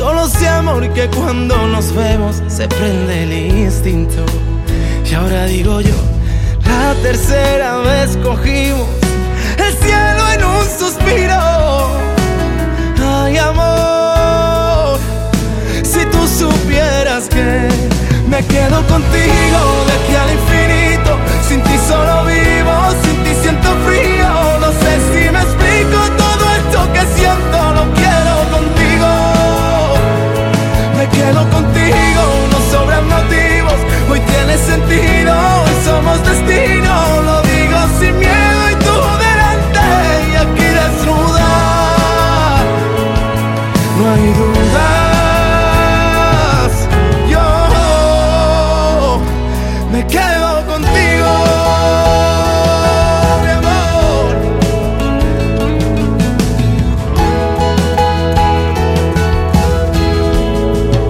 Solo sé amor que cuando nos vemos se prende el instinto. Y ahora digo yo, la tercera vez cogimos el cielo en un suspiro. Ay, amor, si tú supieras que me quedo contigo 换一